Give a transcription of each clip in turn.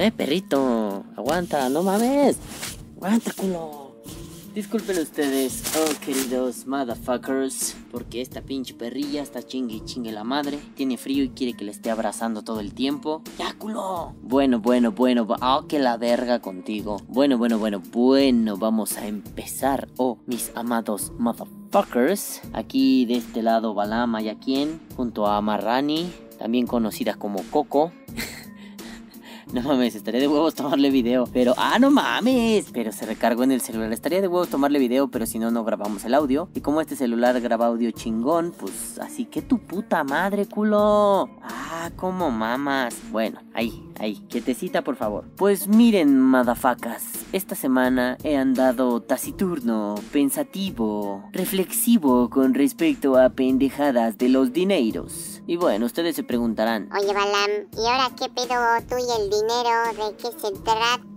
Eh, perrito, aguanta, no mames. Aguanta, culo. Disculpen ustedes, oh queridos motherfuckers, porque esta pinche perrilla está chingue y chingue la madre. Tiene frío y quiere que le esté abrazando todo el tiempo. ¡Ya, culo! Bueno, bueno, bueno, oh, que la verga contigo. Bueno, bueno, bueno, bueno, vamos a empezar. Oh, mis amados motherfuckers. Aquí de este lado Balama y quien, junto a Marrani, también conocida como Coco. No mames, estaría de huevos tomarle video. Pero, ah, no mames. Pero se recargó en el celular. Estaría de huevos tomarle video, pero si no, no grabamos el audio. Y como este celular graba audio chingón, pues así que tu puta madre, culo. Ah, como mamas. Bueno, ahí, ahí, quietecita, por favor. Pues miren, madafacas. Esta semana he andado taciturno, pensativo, reflexivo con respecto a pendejadas de los dineros. Y bueno, ustedes se preguntarán. Oye, Balam, ¿y ahora qué pedo tú y el dinero? ¿De qué se trata?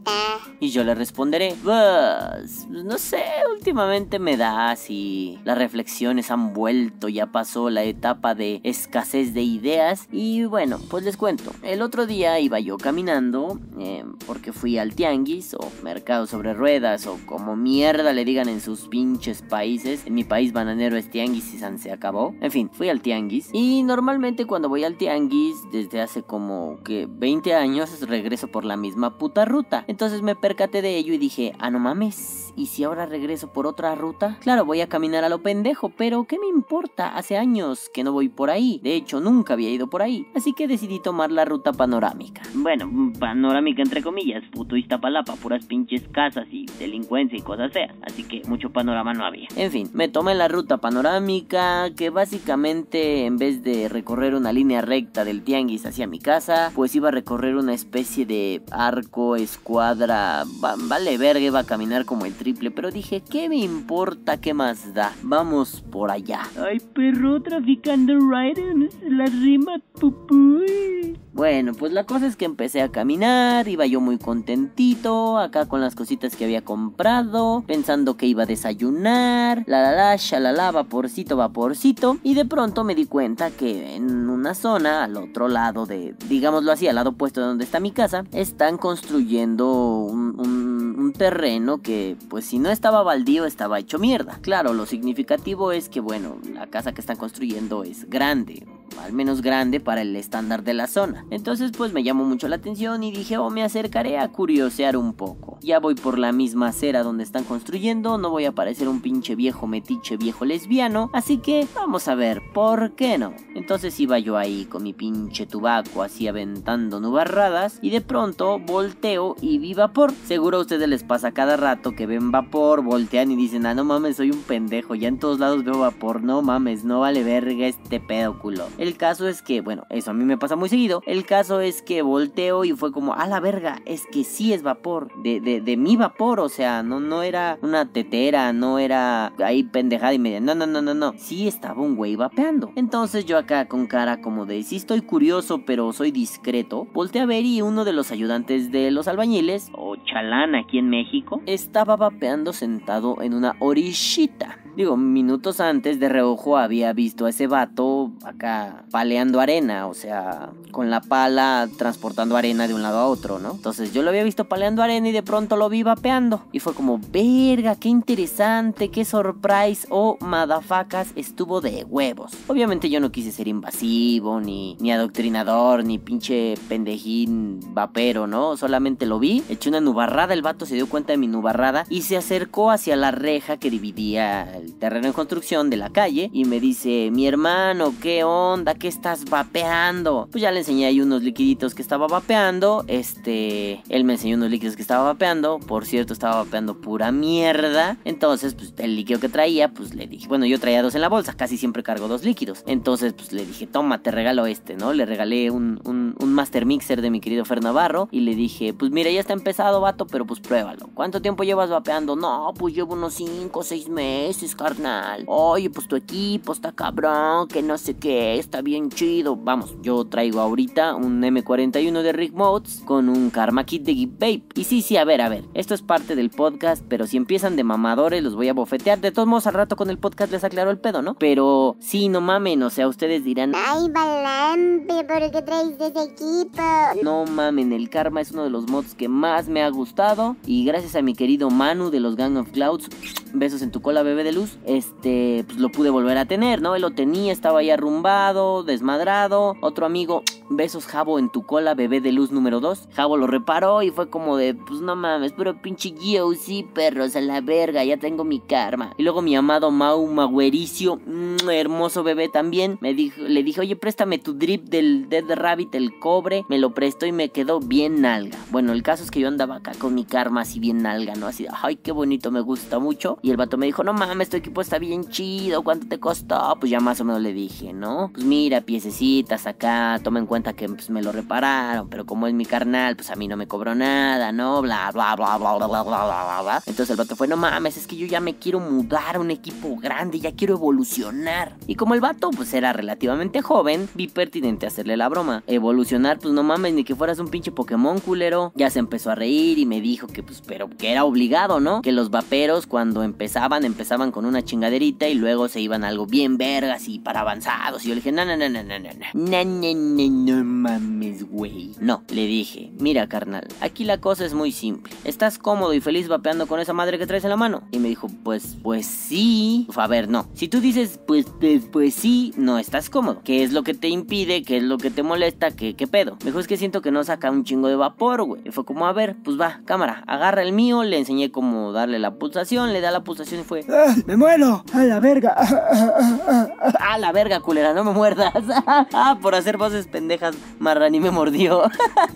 Y yo le responderé, pues, no sé, últimamente me da así. Las reflexiones han vuelto, ya pasó la etapa de escasez de ideas. Y bueno, pues les cuento. El otro día iba yo caminando, eh, porque fui al tianguis, o mercado sobre ruedas, o como mierda le digan en sus pinches países. En mi país bananero es tianguis y se acabó. En fin, fui al tianguis. Y normalmente cuando voy al tianguis, desde hace como que 20 años, regreso por la misma puta ruta. Entonces me percaté de ello y dije, ah, no mames, ¿y si ahora regreso por otra ruta? Claro, voy a caminar a lo pendejo, pero ¿qué me importa? Hace años que no voy por ahí. De hecho, nunca había ido por ahí. Así que decidí tomar la ruta panorámica. Bueno, panorámica entre comillas, puto Iztapalapa, puras pinches casas y delincuencia y cosas feas. Así que mucho panorama no había. En fin, me tomé la ruta panorámica, que básicamente en vez de recorrer una línea recta del tianguis hacia mi casa, pues iba a recorrer una especie de arco, escuadra vale verga, iba a caminar como el triple, pero dije, ¿qué me importa? ¿Qué más da? Vamos por allá. Ay, perro, traficando riders, la rima, pupuy. Bueno, pues la cosa es que empecé a caminar, iba yo muy contentito, acá con las cositas que había comprado, pensando que iba a desayunar, la la la, shalala, vaporcito, vaporcito, y de pronto me di cuenta que en una zona, al otro lado de, digámoslo así, al lado opuesto de donde está mi casa, están construyendo un, un, terreno que pues si no estaba baldío estaba hecho mierda. Claro, lo significativo es que bueno, la casa que están construyendo es grande, al menos grande para el estándar de la zona. Entonces pues me llamó mucho la atención y dije, oh, me acercaré a curiosear un poco. Ya voy por la misma acera donde están construyendo, no voy a parecer un pinche viejo metiche viejo lesbiano, así que vamos a ver, ¿por qué no? Entonces iba yo ahí con mi pinche tubaco así aventando nubarradas y de pronto volteo y vi vapor. Seguro a ustedes les pasa cada rato que ven vapor, voltean y dicen, ah no mames, soy un pendejo, ya en todos lados veo vapor, no mames, no vale verga este pedo culo. El caso es que, bueno, eso a mí me pasa muy seguido. El caso es que volteo y fue como, a la verga, es que sí es vapor. De, de, de mi vapor, o sea, no, no era una tetera, no era ahí pendejada y media. No, no, no, no, no. Sí estaba un güey vapeando. Entonces yo acá con cara como de, sí estoy curioso, pero soy discreto. Volteé a ver y uno de los ayudantes de los albañiles, o chalán aquí en México, estaba vapeando sentado en una orillita. Digo, minutos antes de reojo había visto a ese vato acá paleando arena, o sea, con la pala transportando arena de un lado a otro, ¿no? Entonces yo lo había visto paleando arena y de pronto lo vi vapeando. Y fue como, verga, qué interesante, qué surprise, oh, madafacas, estuvo de huevos. Obviamente yo no quise ser invasivo, ni, ni adoctrinador, ni pinche pendejín vapero, ¿no? Solamente lo vi, eché una nubarrada, el vato se dio cuenta de mi nubarrada y se acercó hacia la reja que dividía el terreno en construcción de la calle y me dice, mi hermano, ¿qué onda? ¿Qué estás vapeando? Pues ya le enseñé ahí unos liquiditos que estaba vapeando, este, él me enseñó unos líquidos que estaba vapeando, por cierto estaba vapeando pura mierda, entonces pues el líquido que traía, pues le dije, bueno yo traía dos en la bolsa, casi siempre cargo dos líquidos, entonces pues le dije, toma, te regalo este, ¿no? Le regalé un, un, un Master Mixer de mi querido Fer Navarro y le dije, pues mira, ya está empezado, vato, pero pues pruébalo. ¿Cuánto tiempo llevas vapeando? No, pues llevo unos 5 o 6 meses mames, carnal. Oye, pues tu equipo está cabrón, que no sé qué, está bien chido. Vamos, yo traigo ahorita un M41 de Rick Modes con un Karma Kit de Geek Vape. Y sí, sí, a ver, a ver, esto es parte del podcast, pero si empiezan de mamadores los voy a bofetear. De todos modos, al rato con el podcast les aclaro el pedo, ¿no? Pero sí, no mamen, o sea, ustedes dirán, Ay, Balampe, ¿por qué traes ese equipo? no mamen, el Karma es uno de los mods que más me ha gustado. Y gracias a mi querido Manu de los Gang of Clouds, besos en tu cola, bebé de luz, este, pues lo pude volver a tener, ¿no? Él lo tenía, estaba ahí arrumbado, desmadrado. Otro amigo, besos Jabo en tu cola, bebé de luz número 2. Jabo lo reparó y fue como de, pues no mames, pero pinche Gio, sí, perros, a la verga, ya tengo mi Karma. Y luego mi amado Mau Maguericio, mm, hermoso bebé también, me dijo, le dije, oye, préstame tu drip del Dead Rabbit, el cobre. Me lo prestó y me quedó bien nalga. Bueno, el caso es que yo andaba acá con mi karma así bien nalga, ¿no? Así, ay, qué bonito, me gusta mucho. Y el vato me dijo, no mames, tu equipo está bien chido, ¿cuánto te costó? Pues ya más o menos le dije, ¿no? Pues mira, piececitas acá, toma en cuenta que pues, me lo repararon, pero como es mi carnal, pues a mí no me cobró nada, ¿no? Bla, bla, bla, bla, bla, bla, bla, bla, bla. Entonces el vato fue, no mames, es que yo ya me quiero mudar a un equipo grande, ya quiero evolucionar. Y como el vato, pues era relativamente joven, vi pertinente hacerle la broma. Evolucionar, pues no mames, ni que fueras un pinche Pokémon culero. Ya se empezó a reír y me dijo que pues, pero que era obligado, ¿no? Que los vaperos cuando empezaban, empezaban con una chingaderita y luego se iban algo bien vergas y para avanzados. Y yo le dije, no, no, no, no, no, no, no, no, no, no, no mames, güey. No, le dije, mira, carnal, aquí la cosa es muy simple. ¿Estás cómodo y feliz vapeando con esa madre que traes en la mano? Y me dijo, pues, pues sí. Uf, a ver, no. Si tú dices, pues, pues, pues sí, no estás cómodo. ¿Qué es lo que te impide? ¿Qué es lo que te molesta? ¿Qué, qué pedo? Me dijo, es que siento que no saca un chingo de vapor, güey. Y fue como, a ver, pues va, cámara, agarra el mío, le enseñé cómo darle la pulsación, le da la pulsación y fue, ¡Ah, ¡Me muero! ¡A la verga! ah, la verga, culera, no me muerdas. ah, por hacer voces pendejas, Marrani me mordió.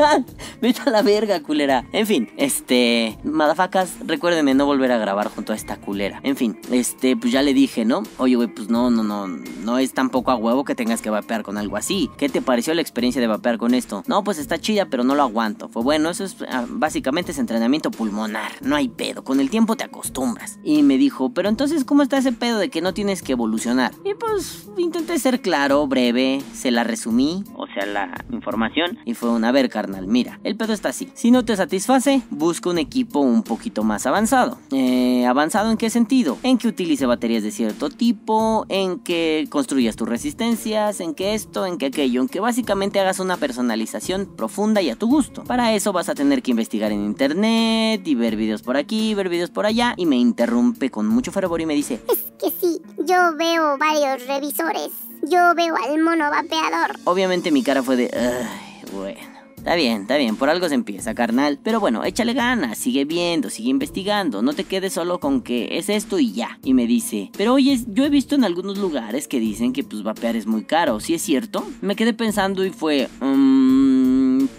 Vete a la verga, culera. En fin, este, madafacas, recuérdenme no volver a grabar junto a esta culera. En fin, este, pues ya le dije, ¿no? Oye, güey, pues no, no, no, no es tampoco a huevo que tengas que vapear con algo así. ¿Qué te pareció la experiencia de vapear con esto? No, pues está chida, pero no lo aguanto. Fue bueno, eso es ah, básicamente es entrenamiento pulmonar. No hay pedo, con el tiempo te acostumbras. Y me dijo, pero entonces, ¿cómo está ese pedo de que no tienes que evolucionar? Y pues intenté ser claro, breve, se la resumí, o sea, la información. Y fue una, a ver, carnal, mira, el pedo está así. Si no te satisface, busca un equipo un poquito más avanzado. Eh, ¿Avanzado en qué sentido? En que utilice baterías de cierto tipo, en que construyas tus resistencias, en que esto, en que aquello, en que básicamente hagas una personalización profunda y a tu gusto. Para eso vas a tener que investigar en internet y ver videos por aquí, ver videos por allá. Y me interrumpe con mucho fervor y me dice, Es que sí, yo veo varios revisores. Yo veo al mono vapeador. Obviamente mi cara fue de... "Ay, bueno. Está bien, está bien, por algo se empieza, carnal. Pero bueno, échale ganas, sigue viendo, sigue investigando. No te quedes solo con que es esto y ya. Y me dice, pero oye, yo he visto en algunos lugares que dicen que pues vapear es muy caro. ¿Sí es cierto? Me quedé pensando y fue... "Mm,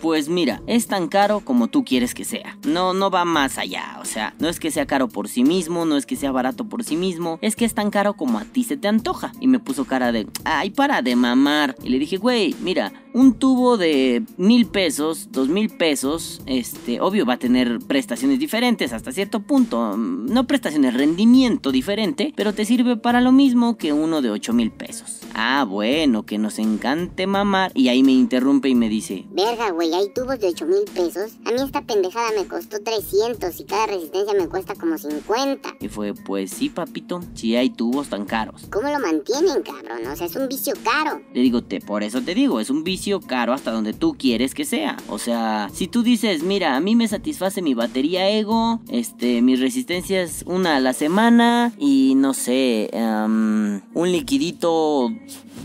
pues mira, es tan caro como tú quieres que sea. No, no va más allá. O sea, no es que sea caro por sí mismo, no es que sea barato por sí mismo. Es que es tan caro como a ti se te antoja. Y me puso cara de, ay, para de mamar. Y le dije, güey, mira, un tubo de mil pesos, dos mil pesos, este, obvio va a tener prestaciones diferentes hasta cierto punto. Mm, No prestaciones, rendimiento diferente, pero te sirve para lo mismo que uno de ocho mil pesos. Ah, bueno, que nos encante mamar. Y ahí me interrumpe y me dice, Verga, güey, hay tubos de 8 mil pesos. A mí esta pendejada me costó 300 y cada resistencia me cuesta como 50. y fue, pues sí, papito, sí hay tubos tan caros. ¿Cómo lo mantienen, cabrón? O sea, es un vicio caro. Le digo, te, por eso te digo, es un vicio caro hasta donde tú quieres que sea. O sea, si tú dices, mira, a mí me satisface mi batería ego, este, mis resistencias una a la semana y no sé, em, un liquidito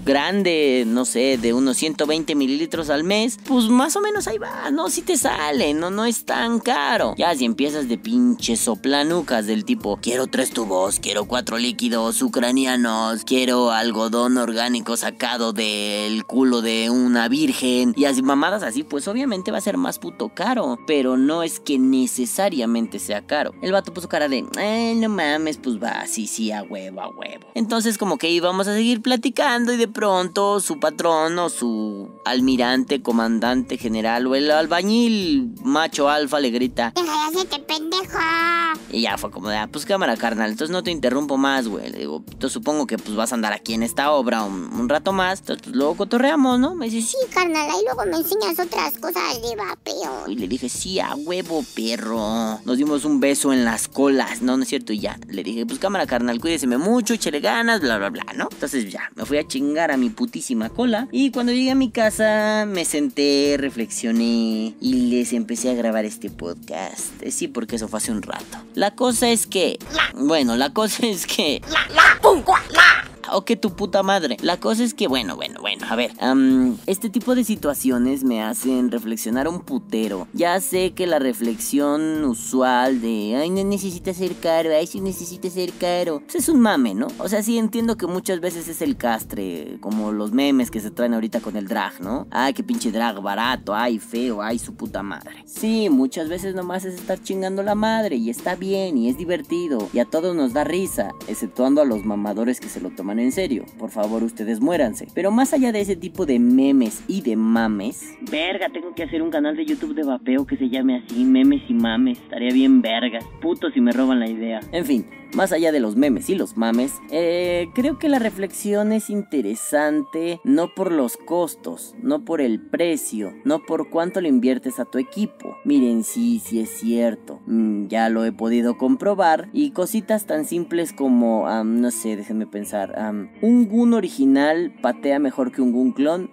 grande, no sé, de unos 120 mililitros al mes, pues más o menos ahí va, no, si te sale, no, no es tan caro. Ya si empiezas de pinches soplanucas del tipo, quiero tres tubos, quiero cuatro líquidos ucranianos, quiero algodón orgánico sacado del culo de una una virgen y así mamadas así, pues obviamente va a ser más puto caro. Pero no es que necesariamente sea caro. El vato puso cara de, no mames, pues va, sí, sí, a huevo, a huevo. Entonces como que íbamos a seguir platicando y de pronto su patrón o su almirante, comandante general o el albañil macho alfa le grita, hacerte pendejo. y ya fue como de, ah, pues cámara, carnal, entonces no te interrumpo más, güey. Le digo, entonces supongo que pues vas a andar aquí en esta obra un, un rato más. Entonces pues, luego cotorreamos, ¿no? Me dice, sí. Sí, carnal, ahí luego me enseñas otras cosas de vapeo. Y le dije, sí, a huevo, perro. Nos dimos un beso en las colas, ¿no? ¿No es cierto? Y ya, le dije, pues cámara, carnal, cuídeseme mucho, échale ganas, bla, bla, bla, ¿no? Entonces ya, me fui a chingar a mi putísima cola. Y cuando llegué a mi casa, me senté, reflexioné y les empecé a grabar este podcast. Eh, Sí, porque eso fue hace un rato. La cosa es que... Bueno, la cosa es que... O que tu puta madre. La cosa es que, bueno, bueno, bueno, a ver. am, este tipo de situaciones me hacen reflexionar un putero. Ya sé que la reflexión usual de, ay, no necesita ser caro, ay, sí necesita ser caro. Pues es un mame, ¿no? O sea, sí entiendo que muchas veces es el castre, como los memes que se traen ahorita con el drag, ¿no? Ay, qué pinche drag barato, ay, feo, ay, su puta madre. Sí, muchas veces nomás es estar chingando la madre y está bien y es divertido y a todos nos da risa, exceptuando a los mamadores que se lo toman en serio. Por favor, ustedes muéranse. Pero más allá de ese tipo de memes y de mames, Verga, tengo que hacer un canal de YouTube de vapeo que se llame así, memes y mames. Estaría bien vergas. Puto si me roban la idea. En fin, más allá de los memes y los mames, eh, creo que la reflexión es interesante no por los costos, no por el precio, no por cuánto le inviertes a tu equipo. Miren, sí, sí es cierto, mm, ya lo he podido comprobar y cositas tan simples como, no sé, déjenme pensar, un Gun original patea mejor que un Gun clon.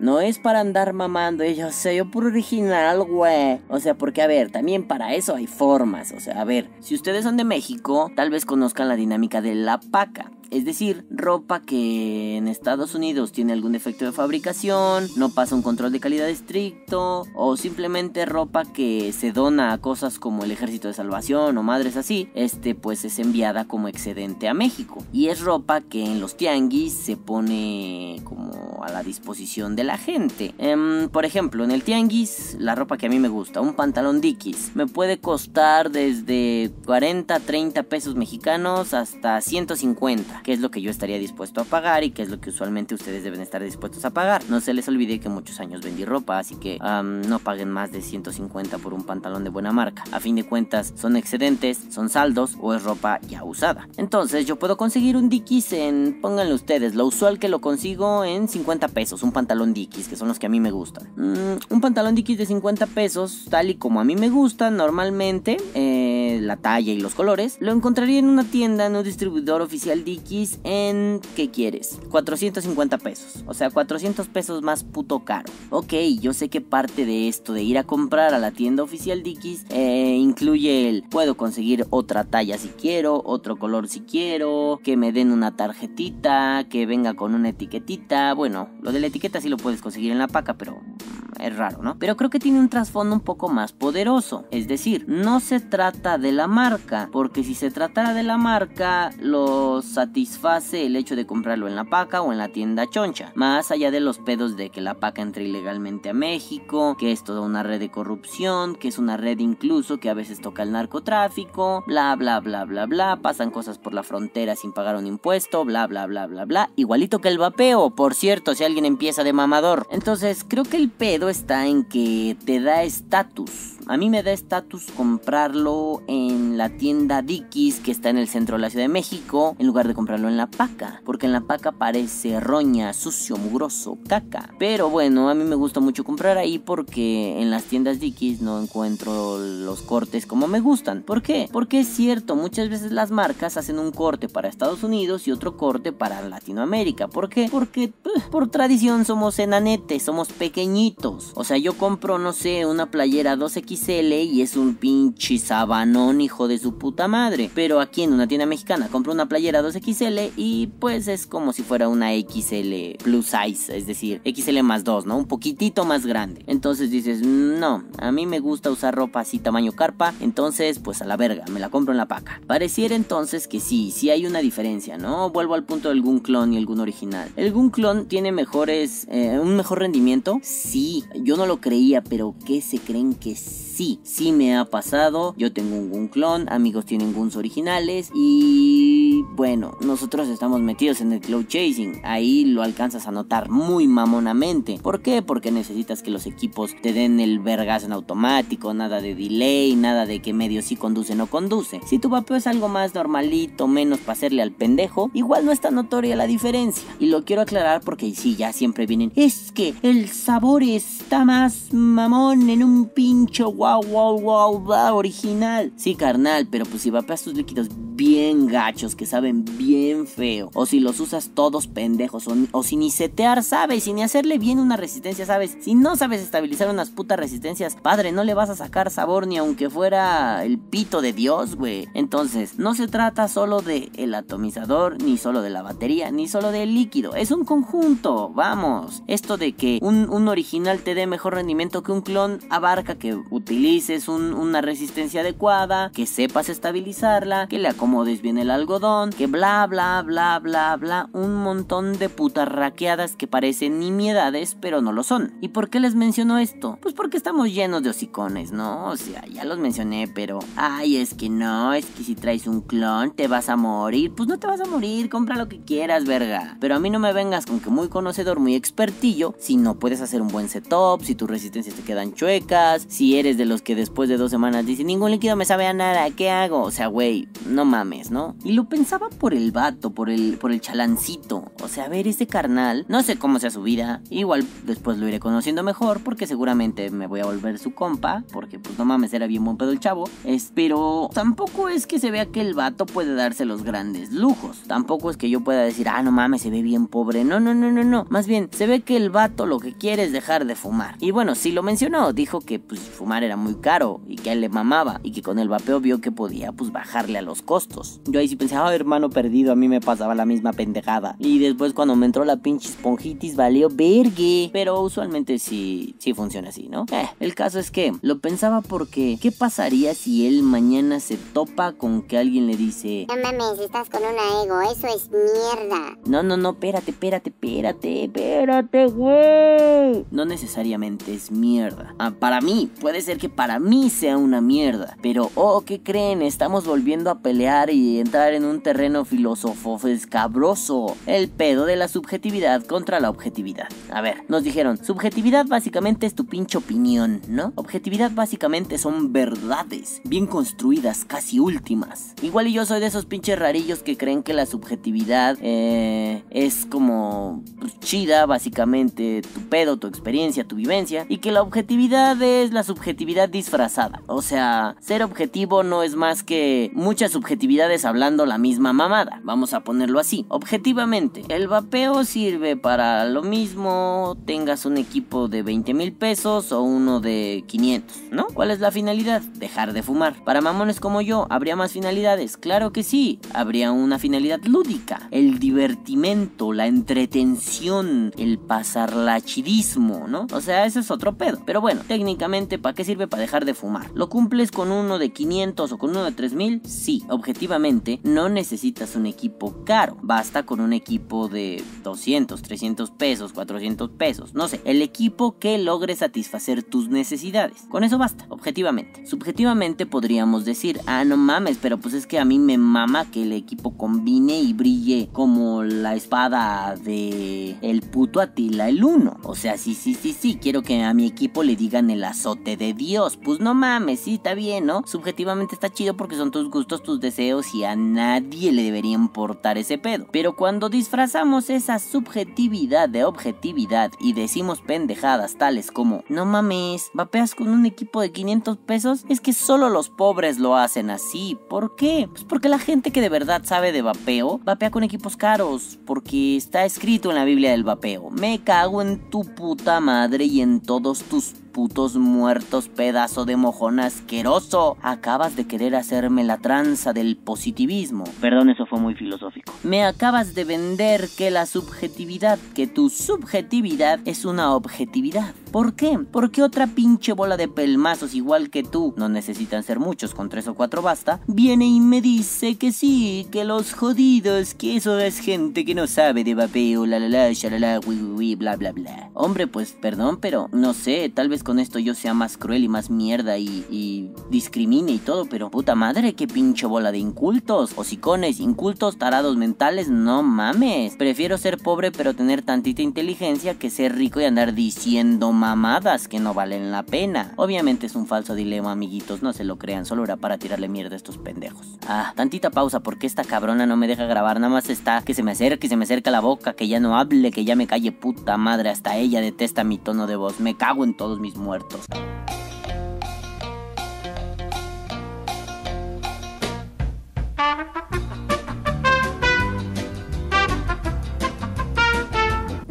No es para andar mamando, y yo sé, yo puro original, güey. O sea, porque a ver, también para eso hay formas. O sea, a ver, si ustedes son de México, tal vez conozcan la dinámica de la paca. Es decir, ropa que en Estados Unidos tiene algún defecto de fabricación, no pasa un control de calidad estricto, o simplemente ropa que se dona a cosas como el Ejército de Salvación o madres así, este pues es enviada como excedente a México. Y es ropa que en los tianguis se pone como a la disposición de la gente. Em, por ejemplo, en el tianguis, la ropa que a mí me gusta, un pantalón Dickies, me puede costar desde 40, 30 pesos mexicanos hasta 150, que es lo que yo estaría dispuesto a pagar y que es lo que usualmente ustedes deben estar dispuestos a pagar. No se les olvide que muchos años vendí ropa, así que no paguen más de 150 por un pantalón de buena marca. A fin de cuentas, son excedentes, son saldos o es ropa ya usada. Entonces, yo puedo conseguir un Dickies en, pónganle ustedes, lo usual que lo consigo en 50 pesos, un pantalón Dickies, que son los que a mí me gustan. Mm, un pantalón Dickies de 50 pesos, tal y como a mí me gustan normalmente, eh, la talla y los colores, lo encontraría en una tienda, en un distribuidor oficial Dickies en, ¿qué quieres? 450 pesos, o sea, 400 pesos más puto caro. Ok, yo sé que parte de esto de ir a comprar a la tienda oficial Dickies eh, incluye el puedo conseguir otra talla si quiero, otro color si quiero, que me den una tarjetita, que venga con una etiquetita. Bueno, lo de la etiqueta sí lo puedes conseguir en la paca, pero mm, es raro, ¿no? Pero creo que tiene un trasfondo un poco más poderoso. Es decir, no se trata de la marca, porque si se tratara de la marca, lo satisface el hecho de comprarlo en la paca o en la tienda choncha. Más allá de los pedos de que la paca entre ilegalmente a México, que es toda una red de corrupción, que es una red incluso que a veces toca el narcotráfico, bla bla bla bla bla, pasan cosas por la frontera sin pagar un impuesto, bla bla bla bla bla, igualito que el vapeo, por cierto, si alguien empieza de mamador. Entonces, creo que el pedo está en que te da estatus. A mí me da estatus comprarlo en la tienda Dickies que está en el centro de la Ciudad de México en lugar de comprarlo en la paca, porque en la paca parece roña, sucio, mugroso, caca. Pero bueno, a mí me gusta mucho comprar ahí porque en las tiendas Dickies no encuentro los cortes como me gustan. ¿Por qué? Porque es cierto, muchas veces las marcas hacen un corte para Estados Unidos y otro corte para Latinoamérica. ¿Por qué? Porque pues, por tradición somos enanetes, somos pequeñitos. O sea, yo compro, no sé, una playera 2X XL y es un pinche sabanón hijo de su puta madre. Pero aquí en una tienda mexicana compro una playera 2XL y pues es como si fuera una XL plus size, es decir, XL más 2, ¿no? Un poquitito más grande. Entonces dices, no, a mí me gusta usar ropa así tamaño carpa, entonces pues a la verga, me la compro en la paca. Pareciera entonces que sí, sí hay una diferencia, ¿no? Vuelvo al punto del Gun Clone y el Gun original. ¿El Gun Clone tiene mejores, eh, un mejor rendimiento? Sí, yo no lo creía, pero ¿qué se creen que sí? Sí me ha pasado, yo tengo un Gun Clone, amigos tienen Guns originales y bueno, nosotros estamos metidos en el cloud chasing, ahí lo alcanzas a notar muy mamonamente. ¿Por qué? Porque necesitas que los equipos te den el vergas en automático, nada de delay, nada de que medio sí conduce no conduce. Si tu vapeo es algo más normalito, menos para hacerle al pendejo, igual no está notoria la diferencia. Y lo quiero aclarar porque sí, ya siempre vienen, es que el sabor está más mamón en un pincho wow wow wow, original. Sí, carnal, pero pues si vapeas tus líquidos bien gachos que saben bien feo, o si los usas todos pendejos, o, si ni setear sabes, si ni hacerle bien una resistencia sabes, si no sabes estabilizar unas putas resistencias, padre, no le vas a sacar sabor ni aunque fuera el pito de Dios, güey. Entonces, no se trata solo de el atomizador, ni solo de la batería, ni solo del líquido, es un conjunto, vamos. Esto de que un, original te dé mejor rendimiento que un clon abarca que utilices una resistencia adecuada, que sepas estabilizarla, que le acomodes bien el algodón, que bla bla bla bla bla, un montón de putas raqueadas que parecen nimiedades, pero no lo son. ¿Y por qué les menciono esto? Pues porque estamos llenos de hocicones, ¿no? O sea, ya los mencioné, pero ay, es que no, es que si traes un clon te vas a morir. Pues no te vas a morir, compra lo que quieras, verga. Pero a mí no me vengas con que muy conocedor, muy expertillo, si no puedes hacer un buen setup, si tus resistencias te quedan chuecas, si eres de los que después de dos semanas dicen ningún líquido me sabe a nada, ¿qué hago? O sea, güey, no mames, ¿no? Y lo pensaba por el vato, por el, por el chalancito. O sea, a ver, este carnal, no sé cómo sea su vida. Igual después lo iré conociendo mejor, porque seguramente me voy a volver su compa. Porque, pues no mames, era bien buen pedo el chavo. Es, pero tampoco es que se vea que el vato puede darse los grandes lujos. Tampoco es que yo pueda decir, ah, no mames, se ve bien pobre. No, no, no, no, no. Más bien, se ve que el vato lo que quiere es dejar de fumar. Y bueno, si lo mencionó, dijo que pues fumar era muy caro y que a él le mamaba. Y que con el vapeo vio que podía pues bajarle a los costos. Yo ahí sí pensé, ah, hermano perdido, a mí me pasaba la misma pendejada. Y después cuando me entró la pinche esponjitis, valió vergue. Pero usualmente sí, sí funciona así, ¿no? Eh, el caso es que lo pensaba porque, ¿qué pasaría si él mañana se topa con que alguien le dice... No mames, estás con una ego, eso es mierda. No, no, no, espérate, espérate, espérate, espérate, güey. No necesariamente es mierda. Ah, para mí, puede ser que para mí sea una mierda. Pero, oh, ¿qué creen? Estamos volviendo a pelear y entrar en un terreno filósofo escabroso. El pedo de la subjetividad contra la objetividad. A ver, nos dijeron, subjetividad básicamente es tu pinche opinión, ¿no? Objetividad básicamente son verdades, bien construidas, casi últimas. Igual y yo soy de esos pinches rarillos que creen que la subjetividad eh, es como pues, chida, básicamente, tu pedo, tu experiencia, tu vivencia, y que la objetividad es la subjetividad disfrazada. O sea, ser objetivo no es más que mucha subjetividad hablando la misma mamada, vamos a ponerlo así. Objetivamente, el vapeo sirve para lo mismo, tengas un equipo de 20 mil pesos o uno de 500, ¿no? ¿Cuál es la finalidad? Dejar de fumar. Para mamones como yo, ¿habría más finalidades? Claro que sí, habría una finalidad lúdica, el divertimento, la entretención, el pasarlachidismo, ¿no? O sea, ese es otro pedo. Pero bueno, técnicamente, ¿para qué sirve? Para dejar de fumar. ¿Lo cumples con uno de 500 o con uno de 3000? Sí, objetivamente Efectivamente, no necesitas un equipo caro, basta con un equipo de 200, 300 pesos, 400 pesos, no sé, el equipo que logre satisfacer tus necesidades. Con eso basta, objetivamente. Subjetivamente podríamos decir, ah, no mames, pero pues es que a mí me mama que el equipo combine y brille como la espada de el puto Atila el 1. O sea, sí, sí, sí, sí, quiero que a mi equipo le digan el azote de Dios. Pues no mames, sí, está bien, ¿no? Subjetivamente está chido porque son tus gustos, tus deseos y a nadie le debería importar ese pedo. Pero cuando disfrazamos esa subjetividad de objetividad y decimos pendejadas tales como, no mames, vapeas con un equipo de 500 pesos, es que solo los pobres lo hacen así. ¿Por qué? Pues porque la gente que de verdad sabe de vapeo, vapea con equipos caros, porque está escrito en la Biblia del vapeo. Me cago en tu puta madre y en todos tus putos muertos, pedazo de mojón asqueroso. Acabas de querer hacerme la tranza del positivismo. Perdón, eso fue muy filosófico. Me acabas de vender que la subjetividad, que tu subjetividad es una objetividad. ¿Por qué? Porque otra pinche bola de pelmazos igual que tú, no necesitan ser muchos, con tres o cuatro basta, viene y me dice que sí, que los jodidos, que eso es gente que no sabe de vapeo, la la la, shalala, wi wi bla bla bla. Hombre, pues perdón, pero no sé, tal vez con esto yo sea más cruel y más mierda y, discrimine y todo, pero puta madre, qué pinche bola de incultos, hocicones, incultos, tarados mentales, no mames. Prefiero ser pobre pero tener tantita inteligencia que ser rico y andar diciendo mamadas que no valen la pena. Obviamente es un falso dilema, amiguitos, no se lo crean, solo era para tirarle mierda a estos pendejos. Ah, tantita pausa porque esta cabrona no me deja grabar, nada más está que se me acerque, se me acerca la boca, que ya no hable, que ya me calle puta madre, hasta ella detesta mi tono de voz, me cago en todos mis muertos.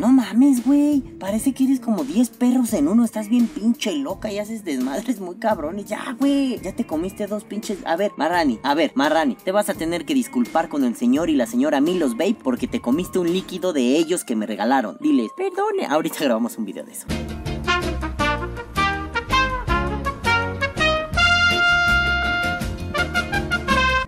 No mames, güey. Parece que eres como 10 perros en uno. Estás bien pinche loca y haces desmadres muy cabrones. Ya, güey. Ya te comiste dos pinches. A ver, Marrani. A ver, Marrani. Te vas a tener que disculpar con el señor y la señora Milos Babe porque te comiste un líquido de ellos que me regalaron. Diles, perdone. Ahorita grabamos un video de eso.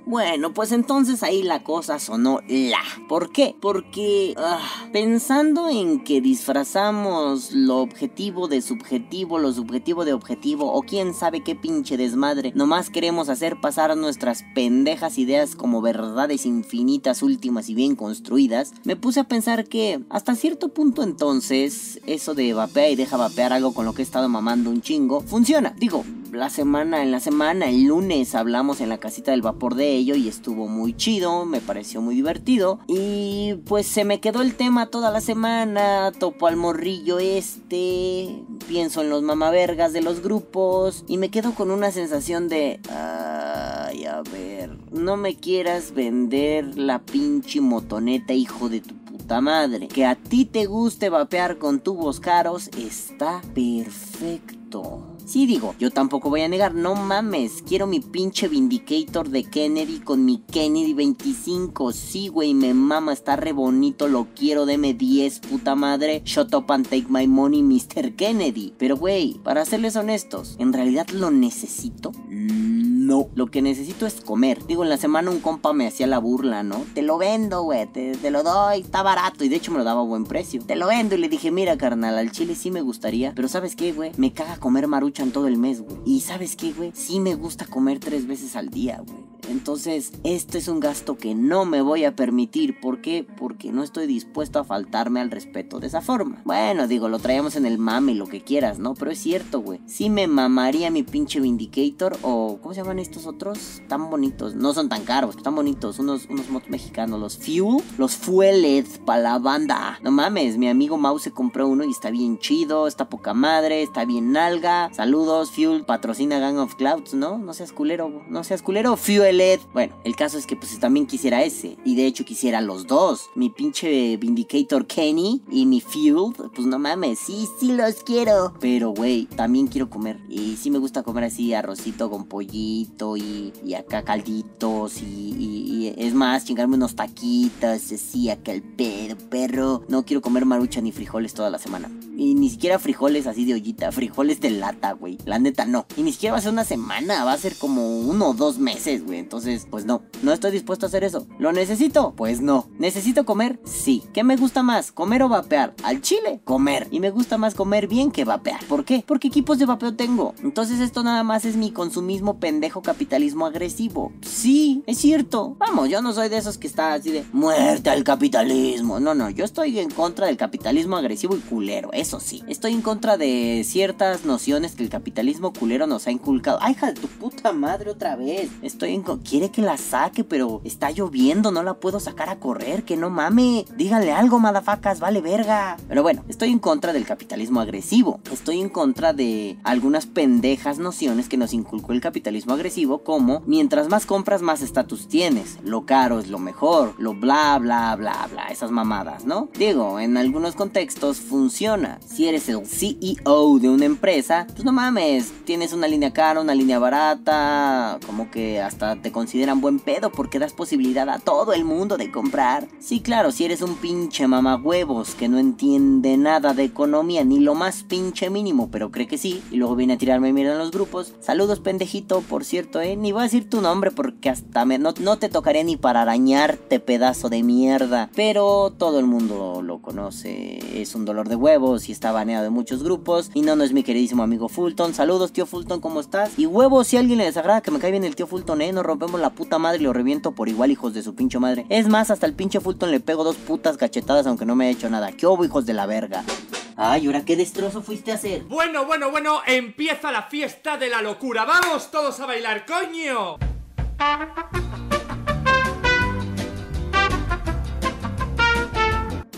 Bueno, pues entonces ahí la cosa sonó la. ¿Por qué? Porque ah, pensando en que disfrazamos lo objetivo de subjetivo, lo subjetivo de objetivo, o quién sabe qué pinche desmadre, nomás queremos hacer pasar nuestras pendejas ideas como verdades infinitas, últimas y bien construidas, me puse a pensar que hasta cierto punto entonces eso de vapea y deja vapear algo con lo que he estado mamando un chingo, funciona. Digo, la semana, en la semana, el lunes hablamos en la casita del vapor de ello y estuvo muy chido, me pareció muy divertido. Y pues se me quedó el tema toda la semana, topo al morrillo este, pienso en los mamavergas de los grupos y me quedo con una sensación de... Ay, a ver, no me quieras vender la pinche motoneta, hijo de tu puta madre. Que a ti te guste vapear con tubos caros está perfecto. Sí, digo, yo tampoco voy a negar, no mames, quiero mi pinche Vindicator de Kennedy con mi Kennedy 25. Sí, güey, me mama, está re bonito, lo quiero, deme 10, puta madre. Shut up and take my money, Mr. Kennedy. Pero, güey, para serles honestos, ¿en realidad lo necesito? No. Lo que necesito es comer. Digo, en la semana un compa me hacía la burla, ¿no? Te lo vendo, güey, te, lo doy, está barato. Y de hecho me lo daba a buen precio. Te lo vendo y le dije, mira, carnal, al chile sí me gustaría. Pero ¿sabes qué, güey? Me caga comer todo el mes, güey. Y ¿sabes qué, güey? Sí me gusta comer tres veces al día, güey. Entonces, este es un gasto que no me voy a permitir. ¿Por qué? Porque no estoy dispuesto a faltarme al respeto de esa forma. Bueno, digo, lo traíamos en el mame, lo que quieras, ¿no? Pero es cierto, güey. Sí me mamaría mi pinche Vindicator o... ¿Cómo se llaman estos otros? Tan bonitos. No son tan caros, tan bonitos. Unos, unos mods mexicanos. Los Fuel. Los Fueled para la banda. No mames, mi amigo Mau se compró uno y está bien chido. Está poca madre, está bien nalga. Saludos, Fuel. Patrocina Gang of Clouds, ¿no? No seas culero, no seas culero. Fuel bueno, el caso es que pues también quisiera ese. Y de hecho quisiera los dos. Mi pinche Vindicator Kenny y mi Fuel. Pues no mames, sí, sí los quiero. Pero, güey, también quiero comer. Y sí me gusta comer así arrocito con pollito y, y acá calditos. Y, y- y es más, chingarme unos taquitos. Así, acá el pedo, perro. No quiero comer marucha ni frijoles toda la semana. Y ni siquiera frijoles así de ollita. Frijoles de lata, güey. La neta, no. Y ni siquiera va a ser una semana. Va a ser como uno o dos meses, güey. Entonces, pues no. No estoy dispuesto a hacer eso. ¿Lo necesito? Pues no. ¿Necesito comer? Sí. ¿Qué me gusta más? ¿Comer o vapear? Al chile, comer. Y me gusta más comer bien que vapear. ¿Por qué? Porque equipos de vapeo tengo. Entonces esto nada más es mi consumismo pendejo capitalismo agresivo. Sí, es cierto. Vamos, yo no soy de esos que está así de muerte al capitalismo. No, no, yo estoy en contra del capitalismo agresivo y culero. Eso sí. Estoy en contra de ciertas nociones que el capitalismo culero nos ha inculcado. Ay, hija de tu puta madre otra vez. Estoy en quiere que la saque, pero está lloviendo, no la puedo sacar a correr, que no mame. Díganle algo, madafacas, vale verga. Pero bueno, estoy en contra del capitalismo agresivo. Estoy en contra de algunas pendejas nociones que nos inculcó el capitalismo agresivo, como mientras más compras, más estatus tienes. Lo caro es lo mejor, lo bla bla bla bla, esas mamadas, ¿no? Digo, en algunos contextos funciona. Si eres el CEO de una empresa, pues no mames, tienes una línea cara, una línea barata, como que hasta te consideran buen pedo porque das posibilidad a todo el mundo de comprar. Sí, claro, si eres un pinche mamahuevos que no entiende nada de economía, ni lo más pinche mínimo, pero cree que sí, y luego viene a tirarme mierda en los grupos. Saludos, pendejito, por cierto, eh, ni voy a decir tu nombre porque hasta me, no, no te tocaré ni para arañarte, pedazo de mierda. Pero todo el mundo lo conoce, es un dolor de huevos y está baneado de muchos grupos. Y no, no es mi queridísimo amigo Fulton. Saludos, tío Fulton, ¿cómo estás? Y huevos, si a alguien le desagrada que me cae bien el tío Fulton, eh, nos rompemos la puta madre y lo reviento por igual, hijos de su pinche madre. Es más, hasta el pinche Fulton le pego dos putas cachetadas aunque no me ha hecho nada. ¿Qué hubo, hijos de la verga? Ay, ¿ahora qué destrozo fuiste a hacer? Bueno, bueno, bueno, empieza la fiesta de la locura. ¡Vamos todos a bailar, coño!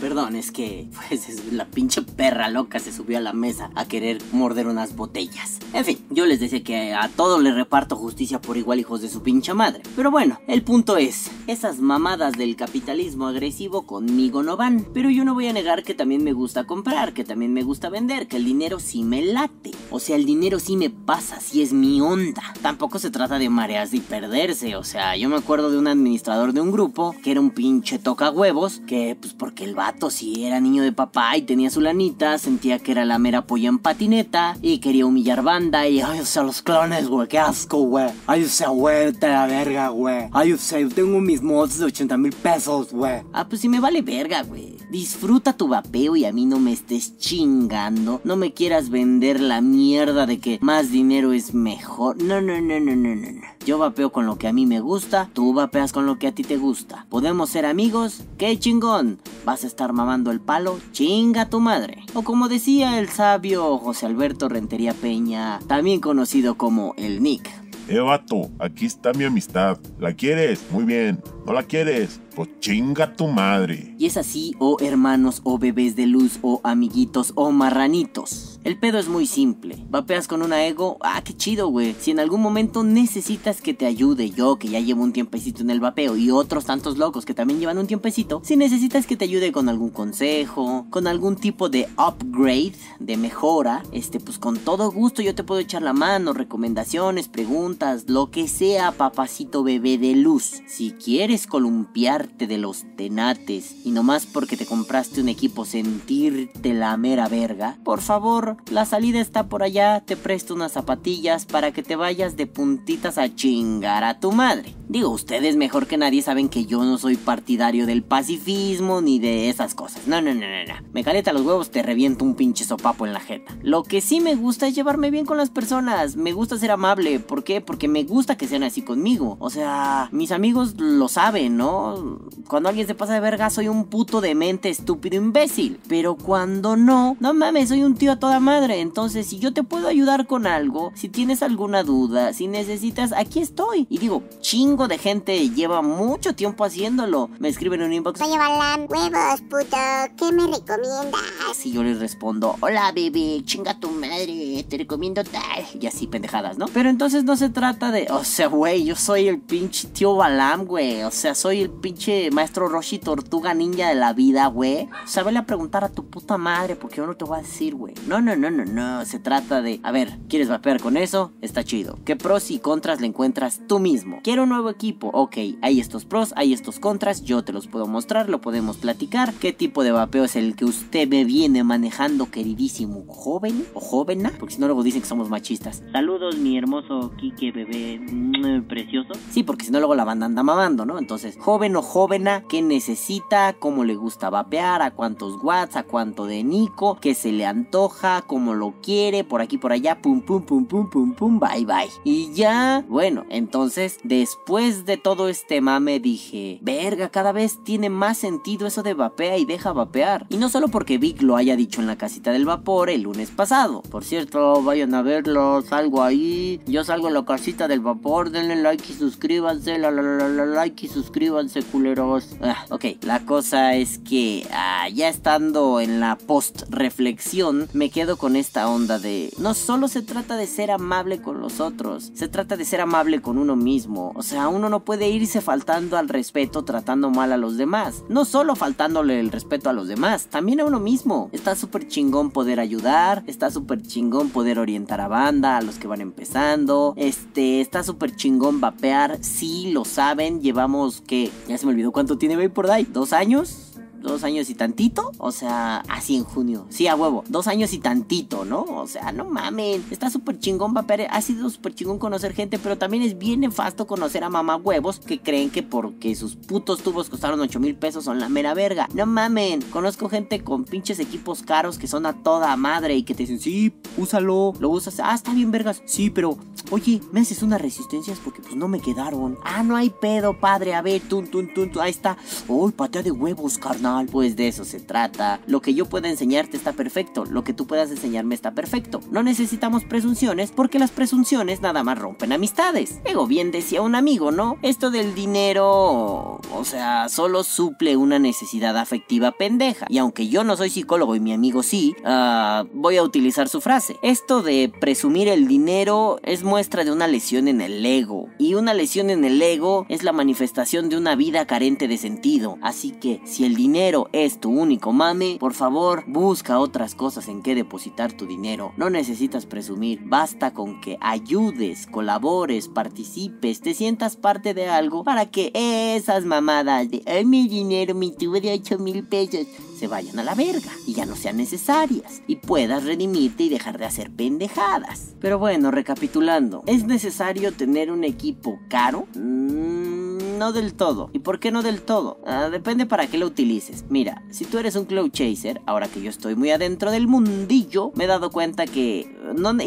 Perdón, es que pues es la pinche perra loca se subió a la mesa a querer morder unas botellas. En fin, yo les decía que a todos les reparto justicia por igual hijos de su pinche madre. Pero bueno, el punto es, esas mamadas del capitalismo agresivo conmigo no van. Pero yo no voy a negar que también me gusta comprar, que también me gusta vender, que el dinero sí me late. O sea, el dinero sí me pasa, sí es mi onda. Tampoco se trata de mareas y perderse. O sea, yo me acuerdo de un administrador de un grupo que era un pinche toca huevos, que pues porque el si era niño de papá y tenía su lanita, sentía que era la mera polla en patineta y quería humillar banda y ay, o sea, los clones, güey, qué asco, güey. Ay, o sea, güey, te la verga, güey. Ay, o sea, yo tengo mis mods de 80 mil pesos, güey. Ah, pues sí me vale verga, güey. Disfruta tu vapeo y a mí no me estés chingando. No me quieras vender la mierda de que más dinero es mejor. No, no, no, no, no, no. Yo vapeo con lo que a mí me gusta, tú vapeas con lo que a ti te gusta. ¿Podemos ser amigos? ¡Qué chingón! ¿Vas a estar mamando el palo? ¡Chinga tu madre! O como decía el sabio José Alberto Rentería Peña, también conocido como el Nick. Eh, vato, aquí está mi amistad. ¿La quieres? Muy bien. ¿No la quieres? Pues chinga tu madre. Y es así, oh hermanos, o oh bebés de luz, o oh amiguitos, o oh marranitos. El pedo es muy simple. Vapeas con una ego, ah, qué chido, güey. Si en algún momento necesitas que te ayude, yo que ya llevo un tiempecito en el vapeo, y otros tantos locos que también llevan un tiempecito, si necesitas que te ayude con algún consejo, con algún tipo de upgrade, de mejora, este, pues con todo gusto yo te puedo echar la mano, recomendaciones, preguntas, lo que sea, papacito bebé de luz. Si quieres columpiarte de los tenates y nomás porque te compraste un equipo sentirte la mera verga, por favor, la salida está por allá, te presto unas zapatillas para que te vayas de puntitas a chingar a tu madre. Digo, ustedes mejor que nadie saben que yo no soy partidario del pacifismo ni de esas cosas. No, no, no, no, no. Me caleta los huevos, te reviento un pinche sopapo en la jeta. Lo que sí me gusta es llevarme bien con las personas. Me gusta ser amable. ¿Por qué? Porque me gusta que sean así conmigo. O sea, mis amigos lo saben, ¿no? Cuando alguien se pasa de verga, soy un puto demente, estúpido, imbécil. Pero cuando no, no mames, soy un tío a toda madre. Entonces, si yo te puedo ayudar con algo, si tienes alguna duda, si necesitas, aquí estoy. Y digo, chingo de gente lleva mucho tiempo haciéndolo. Me escriben en un inbox. Oye, Balam, huevos, puto, ¿qué me recomiendas? Y yo les respondo, hola, bebé, chinga tu madre, te recomiendo tal. Y así pendejadas, ¿no? Pero entonces no se trata de, o sea, güey, yo soy el pinche tío Balam, güey. O sea, soy el pinche maestro Roshi Tortuga Ninja de la vida, güey. O sea, vele a preguntar a tu puta madre porque yo no te voy a decir, güey. No, no, no, no, no. Se trata de, a ver, ¿quieres vapear con eso? Está chido. ¿Qué pros y contras le encuentras tú mismo? Quiero un nuevo equipo. Ok, hay estos pros, hay estos contras. Yo te los puedo mostrar, lo podemos platicar. ¿Qué tipo de vapeo es el que usted me viene manejando, queridísimo joven o jovena? Porque si no, luego dicen que somos machistas. Saludos, mi hermoso Kike bebé mm, precioso. Sí, porque si no, luego la banda anda mamando, ¿no? Entonces, joven o jovena que necesita, cómo le gusta vapear, a cuántos watts, a cuánto de Nico, que se le antoja, cómo lo quiere, por aquí, por allá, pum, pum, pum, pum, pum, pum, bye, bye. Y ya, bueno, entonces, después de todo este mame dije, verga, cada vez tiene más sentido eso de vapea y deja vapear. Y no solo porque Vic lo haya dicho en la casita del vapor el lunes pasado. Por cierto, vayan a verlo, salgo ahí. Yo salgo en la casita del vapor, denle like y suscríbanse, la la la la, like y suscríbanse, culeros. Ah, ok, la cosa es que ah, ya estando en la post reflexión, me quedo con esta onda de no solo se trata de ser amable con los otros, se trata de ser amable con uno mismo. O sea, uno no puede irse faltando al respeto tratando mal a los demás. No solo faltándole el respeto a los demás, también a uno mismo. Está súper chingón poder ayudar, está súper chingón poder orientar a banda, a los que van empezando. Este, está súper chingón vapear, sí, lo saben, llevamos que, ya se me olvidó cuánto tiene Vapor Day, dos años dos años y tantito. O sea, así en junio. Sí, a huevo. Dos años y tantito, ¿no? O sea, no mamen. Está súper chingón, vapear. Ha sido súper chingón conocer gente, pero también es bien nefasto conocer a mamá huevos que creen que porque sus putos tubos costaron 8 mil pesos son la mera verga. No mamen. Conozco gente con pinches equipos caros que son a toda madre y que te dicen, sí, úsalo. Lo usas. Ah, está bien, vergas. Sí, pero, oye, me haces unas resistencias porque pues no me quedaron. Ah, no hay pedo, padre. A ver, tun, tun, tun, tun. Ahí está. Uy, patea de huevos, carnal pues de eso se trata. Lo que yo pueda enseñarte está perfecto, lo que tú puedas enseñarme está perfecto. No necesitamos presunciones porque las presunciones nada más rompen amistades. Ego bien decía un amigo, ¿no? Esto del dinero, o sea, solo suple una necesidad afectiva pendeja. Y aunque yo no soy psicólogo y mi amigo sí, uh, voy a utilizar su frase. Esto de presumir el dinero es muestra de una lesión en el ego. Y una lesión en el ego es la manifestación de una vida carente de sentido. Así que si el dinero es tu único mame, por favor busca otras cosas en que depositar tu dinero. No necesitas presumir, basta con que ayudes, colabores, participes, te sientas parte de algo para que esas mamadas de Ay, mi dinero, mi tubo de 8 mil pesos se vayan a la verga y ya no sean necesarias y puedas redimirte y dejar de hacer pendejadas. Pero bueno, recapitulando, ¿es necesario tener un equipo caro? Mm, no del todo. ¿Y por qué no del todo? Ah, depende para qué lo utilices. Mira, si tú eres un cloud chaser, ahora que yo estoy muy adentro del mundillo, me he dado cuenta que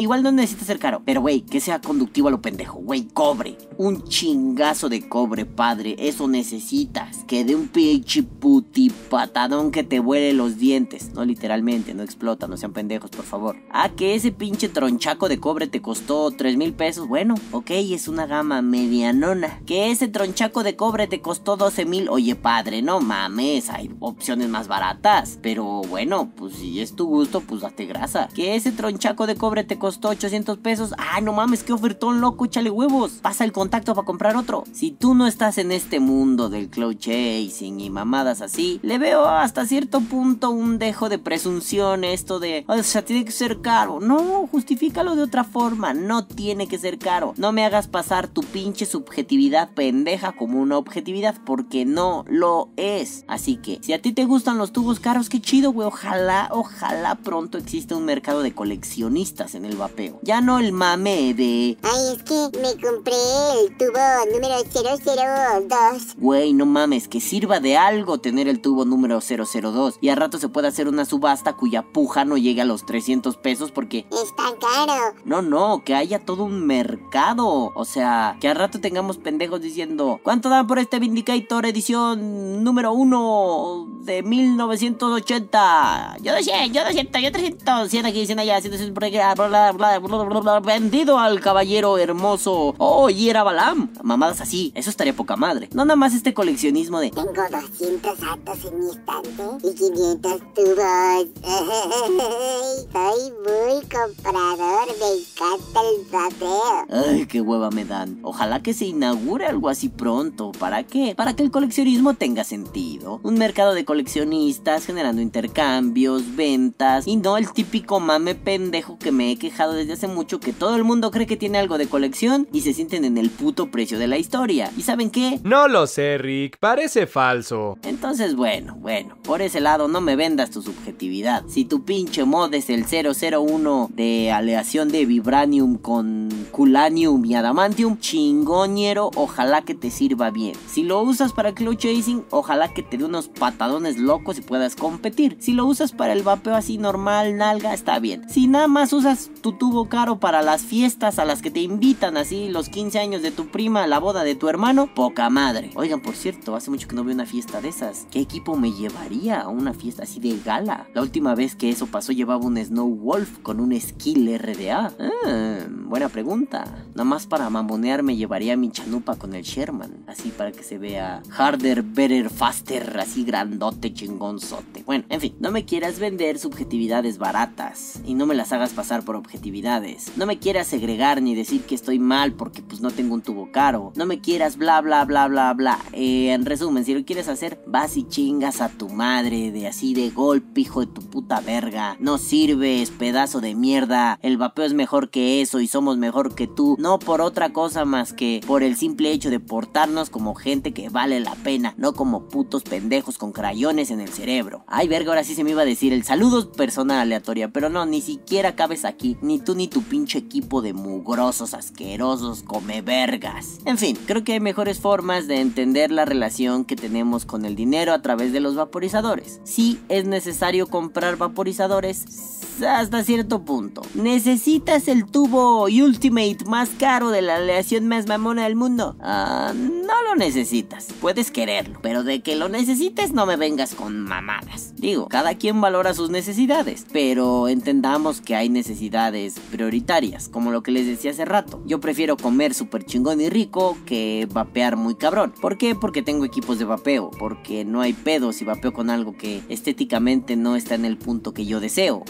igual no necesita ser caro. Pero, güey, que sea conductivo a lo pendejo. Güey, cobre. Un chingazo de cobre, padre. Eso necesitas. Que de un pinche puti patadón que te vuele los dientes. No literalmente, no explota, no sean pendejos, por favor. Ah, que ese pinche tronchaco de cobre te costó 3 mil pesos. Bueno, ok, es una gama medianona. Que ese tronchaco de cobre te costó 12 mil. Oye, padre, no mames, hay opciones más baratas. Pero bueno, pues si es tu gusto, pues date grasa. Que ese tronchaco de cobre te costó 800 pesos. Ah, no mames, qué ofertón loco, échale huevos. Pasa el contacto para comprar otro. Si tú no estás en este mundo del cloud chasing y mamadas así, le veo hasta cierto punto un dejo de presunción esto de, o sea, tiene que ser caro. No, justifícalo de otra forma. No tiene que ser caro. No me hagas pasar tu pinche subjetividad pendeja como una objetividad porque no lo es. Así que si a ti te gustan los tubos caros, qué chido, güey. Ojalá, ojalá pronto exista un mercado de coleccionistas en el vapeo. Ya no el mame de... Ay, es que me compré el tubo número 002. Güey, no mames, que sirva de algo tener el tubo número 002. Y a rato se puede hacer una subasta cuya puja no llegue a los 300 pesos porque... Es tan caro. No, no, que haya todo un mercado. O sea, que a rato tengamos pendejos diciendo... ¿Cuánto dan por este Vindicator edición número 1 de 1980? Yo 200, yo 200, yo 300, 100 aquí, 100 allá, 100 por vendido al caballero hermoso. Oh, y era Balam. Mamadas así, eso estaría poca madre. No nada más este coleccionismo de... Tengo 200 atos en mi estante y 500 tubos. Soy muy comprador, me encanta el vapeo. Ay, qué hueva me dan. Ojalá que se inaugure algo así pronto ¿Para qué? Para que el coleccionismo tenga sentido. Un mercado de coleccionistas, generando intercambios, ventas y no el típico mame pendejo que me he quejado desde hace mucho que todo el mundo cree que tiene algo de colección y se sienten en el puto precio de la historia. ¿Y saben qué? No lo sé, Rick, parece falso. Entonces, bueno, bueno, por ese lado no me vendas tu subjetividad. Si tu pinche mod es el 001 de aleación de vibranium con culanium y adamantium, chingoñero, ojalá que te sirva bien. Si lo usas para clutch chasing, ojalá que te dé unos patadones locos y puedas competir. Si lo usas para el vapeo así normal, nalga, está bien. Si nada más usas tu tubo caro para las fiestas a las que te invitan, así los 15 años de tu prima, la boda de tu hermano, poca madre. Oigan, por cierto, hace mucho que no veo una fiesta de esas. ¿Qué equipo me llevaría a una fiesta así de gala? La última vez que eso pasó llevaba un Snow Wolf con un skill RDA. Ah, buena pregunta. Nada más para mamonear me llevaría mi chanupa con el Sherman. Así para que se vea harder, better, faster, así grandote, chingonzote. Bueno, en fin, no me quieras vender subjetividades baratas y no me las hagas pasar por objetividades. No me quieras segregar ni decir que estoy mal porque pues no tengo un tubo caro. No me quieras bla bla bla bla bla. Eh, en resumen, si lo quieres hacer, vas y chingas a tu madre de así de golpe, hijo de tu puta verga. No sirves, pedazo de mierda. El vapeo es mejor que eso y somos mejor que tú. No por otra cosa más que por el simple hecho de portarnos como gente que vale la pena, no como putos pendejos con crayones en el cerebro. Ay, verga, ahora sí se me iba a decir el saludo persona aleatoria, pero no, ni siquiera cabes aquí, ni tú ni tu pinche equipo de mugrosos, asquerosos, come vergas. En fin, creo que hay mejores formas de entender la relación que tenemos con el dinero a través de los vaporizadores. Sí es necesario comprar vaporizadores hasta cierto punto. ¿Necesitas el tubo Ultimate más caro de la aleación más mamona del mundo? Ah, no lo necesitas. Puedes quererlo, pero de que lo necesites no me vengas con mamadas. Digo, cada quien valora sus necesidades, pero entendamos que hay necesidades prioritarias, como lo que les decía hace rato. Yo prefiero comer súper chingón y rico que vapear muy cabrón. ¿Por qué? Porque tengo equipos de vapeo, porque no hay pedo si vapeo con algo que estéticamente no está en el punto que yo deseo.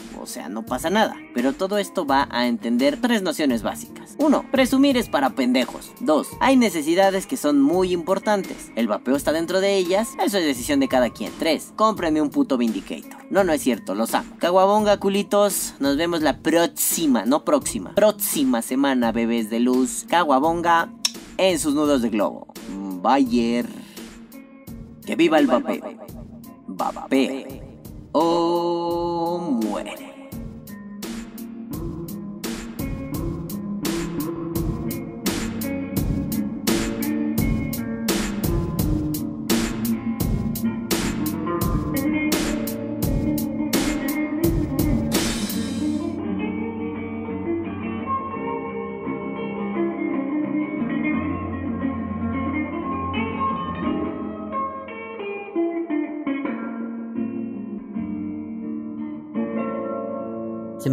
No pasa nada. Pero todo esto va a entender tres nociones básicas. 1. Presumir es para pendejos. 2. Hay necesidades que son muy importantes. El vapeo está dentro de ellas, eso es decisión de cada quien. 3. Cómprenme un puto Vindicator. No, no es cierto, los amo. Caguabonga, culitos. Nos vemos la próxima, no próxima. Próxima semana, bebés de luz. Caguabonga en sus nudos de globo. Bayer. Que viva el vapeo. Vapea. O muere.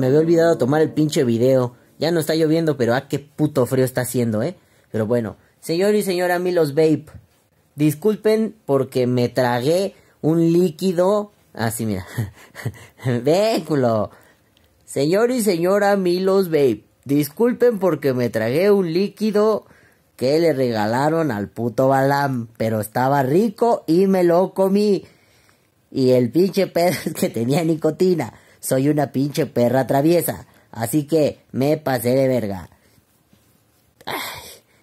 Me había olvidado tomar el pinche video. Ya no está lloviendo, pero ah, qué puto frío está haciendo, ¿eh? Pero bueno, señor y señora Milos Vape, disculpen porque me tragué un líquido. Así, mira. Ven, culo. Señor y señora Milos Vape, disculpen porque me tragué un líquido que le regalaron al puto Balam, pero estaba rico y me lo comí. Y el pinche pedo es que tenía nicotina. Soy una pinche perra traviesa. Así que me pasé de verga. Ay,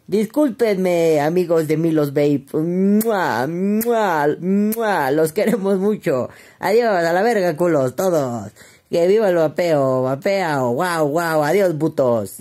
discúlpenme, amigos de Milos Babe. Mua, mua, mua, los queremos mucho. Adiós, a la verga, culos, todos. Que viva el vapeo, vapea, wow, wow, adiós, putos.